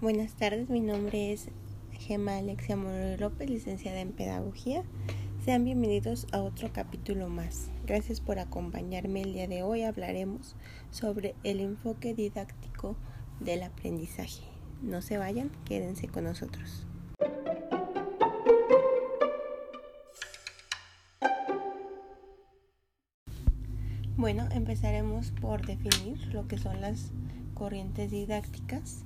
Buenas tardes, mi nombre es Gema Alexia Moreno López, licenciada en Pedagogía. Sean bienvenidos a otro capítulo más. Gracias por acompañarme el día de hoy. Hablaremos sobre el enfoque didáctico del aprendizaje. No se vayan, quédense con nosotros. Bueno, empezaremos por definir lo que son las corrientes didácticas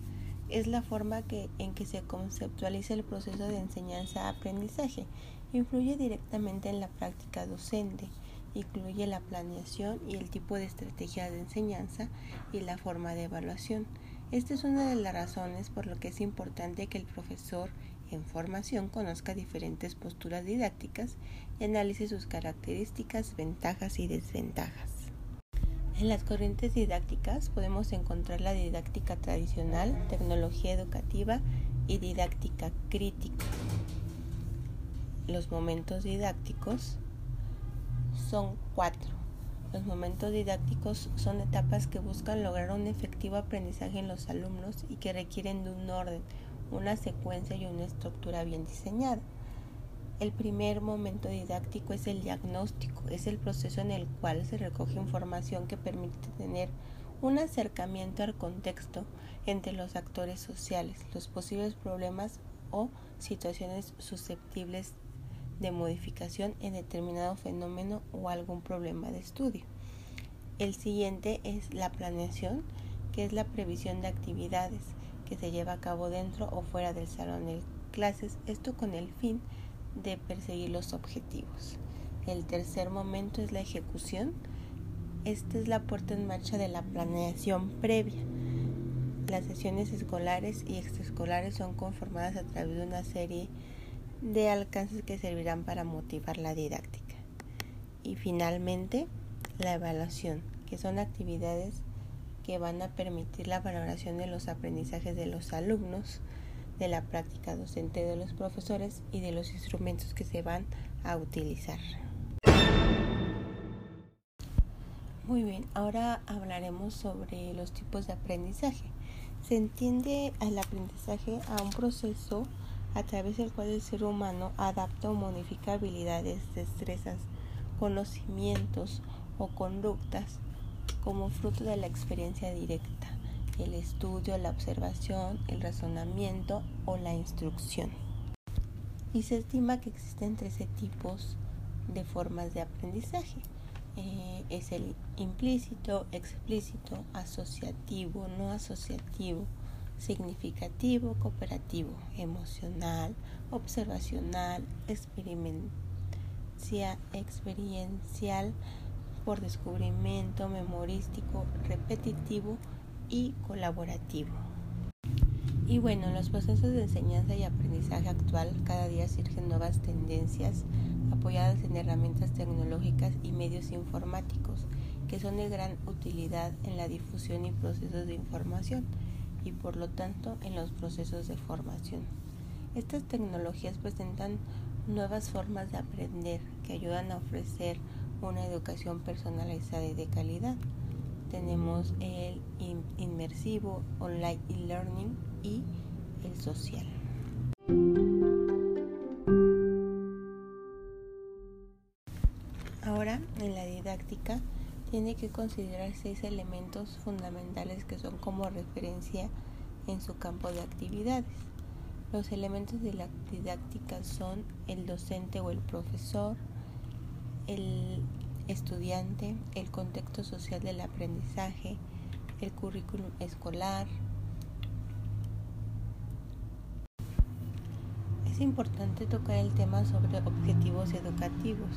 es la forma en que se conceptualiza el proceso de enseñanza-aprendizaje. Influye directamente en la práctica docente, incluye la planeación y el tipo de estrategia de enseñanza y la forma de evaluación. Esta es una de las razones por lo que es importante que el profesor en formación conozca diferentes posturas didácticas y analice sus características, ventajas y desventajas. En las corrientes didácticas podemos encontrar la didáctica tradicional, tecnología educativa y didáctica crítica. Los momentos didácticos son cuatro. Los momentos didácticos son etapas que buscan lograr un efectivo aprendizaje en los alumnos y que requieren de un orden, una secuencia y una estructura bien diseñada. El primer momento didáctico es el diagnóstico, es el proceso en el cual se recoge información que permite tener un acercamiento al contexto entre los actores sociales, los posibles problemas o situaciones susceptibles de modificación en determinado fenómeno o algún problema de estudio. El siguiente es la planeación, que es la previsión de actividades que se lleva a cabo dentro o fuera del salón de clases, esto con el fin de perseguir los objetivos. El tercer momento es la ejecución. Esta es la puerta en marcha de la planeación previa. Las sesiones escolares y extraescolares son conformadas a través de una serie de alcances que servirán para motivar la didáctica. Y finalmente, la evaluación, que son actividades que van a permitir la valoración de los aprendizajes de los alumnos, de la práctica docente de los profesores y de los instrumentos que se van a utilizar. Muy bien, ahora hablaremos sobre los tipos de aprendizaje. Se entiende al aprendizaje a un proceso a través del cual el ser humano adapta o modifica habilidades, destrezas, conocimientos o conductas como fruto de la experiencia directa el estudio, la observación, el razonamiento o la instrucción. Y se estima que existen 13 tipos de formas de aprendizaje. Eh, es el implícito, explícito, asociativo, no asociativo, significativo, cooperativo, emocional, observacional, experiencial, por descubrimiento, memorístico, repetitivo y colaborativo. Y bueno, en los procesos de enseñanza y aprendizaje actual cada día surgen nuevas tendencias apoyadas en herramientas tecnológicas y medios informáticos que son de gran utilidad en la difusión y procesos de información y por lo tanto en los procesos de formación. Estas tecnologías presentan nuevas formas de aprender que ayudan a ofrecer una educación personalizada y de calidad tenemos el inmersivo, online e-learning y el social. Ahora, en la didáctica, tiene que considerar seis elementos fundamentales que son como referencia en su campo de actividades. Los elementos de la didáctica son el docente o el profesor, el estudiante, el contexto social del aprendizaje, el currículum escolar. Es importante tocar el tema sobre objetivos educativos.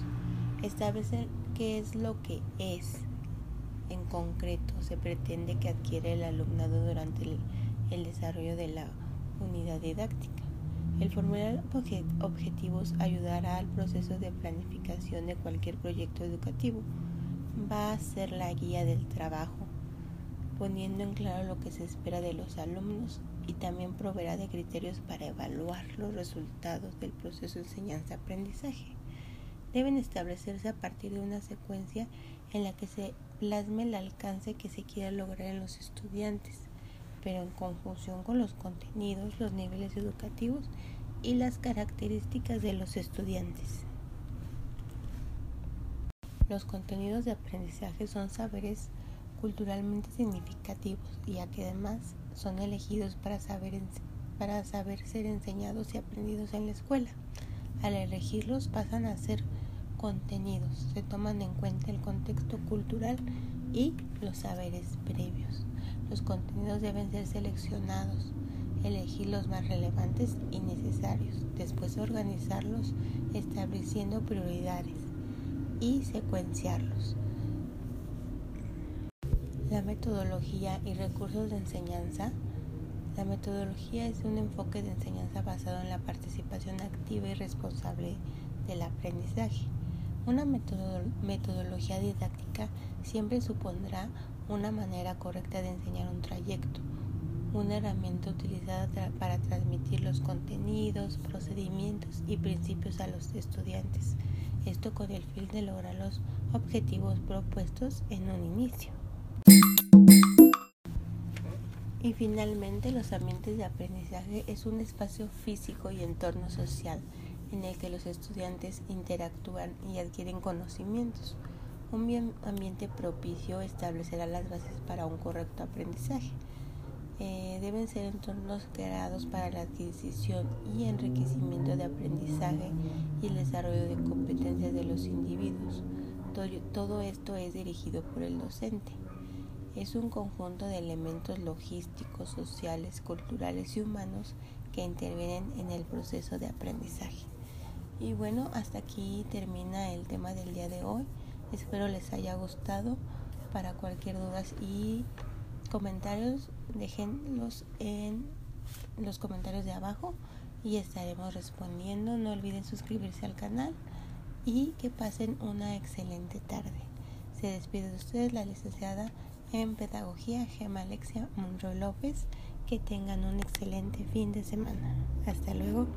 Establecer qué es lo que es en concreto se pretende que adquiera el alumnado durante el, el desarrollo de la unidad didáctica. El formular objetivos ayudará al proceso de planificación de cualquier proyecto educativo. Va a ser la guía del trabajo, poniendo en claro lo que se espera de los alumnos y también proveerá de criterios para evaluar los resultados del proceso de enseñanza-aprendizaje. Deben establecerse a partir de una secuencia en la que se plasme el alcance que se quiera lograr en los estudiantes pero en conjunción con los contenidos, los niveles educativos y las características de los estudiantes. Los contenidos de aprendizaje son saberes culturalmente significativos, ya que además son elegidos para saber, para saber ser enseñados y aprendidos en la escuela. Al elegirlos pasan a ser contenidos, se toman en cuenta el contexto cultural y los saberes previos. Los contenidos deben ser seleccionados, elegir los más relevantes y necesarios, después organizarlos estableciendo prioridades y secuenciarlos. La metodología y recursos de enseñanza. La metodología es un enfoque de enseñanza basado en la participación activa y responsable del aprendizaje. Una metodología didáctica siempre supondrá una manera correcta de enseñar un trayecto, una herramienta utilizada para transmitir los contenidos, procedimientos y principios a los estudiantes, esto con el fin de lograr los objetivos propuestos en un inicio. Y finalmente, los ambientes de aprendizaje es un espacio físico y entorno social en el que los estudiantes interactúan y adquieren conocimientos. Un ambiente propicio establecerá las bases para un correcto aprendizaje. Eh, deben ser entornos creados para la adquisición y enriquecimiento de aprendizaje y el desarrollo de competencias de los individuos. todo esto es dirigido por el docente es un conjunto de elementos logísticos, sociales, culturales y humanos que intervienen en el proceso de aprendizaje. Y bueno, hasta aquí termina el tema del día de hoy. Espero les haya gustado. Para cualquier duda y comentarios, déjenlos en los comentarios de abajo y estaremos respondiendo. No olviden suscribirse al canal y que pasen una excelente tarde. Se despide de ustedes la licenciada en Pedagogía Gema Alexia Monroy López. Que tengan un excelente fin de semana. Hasta luego.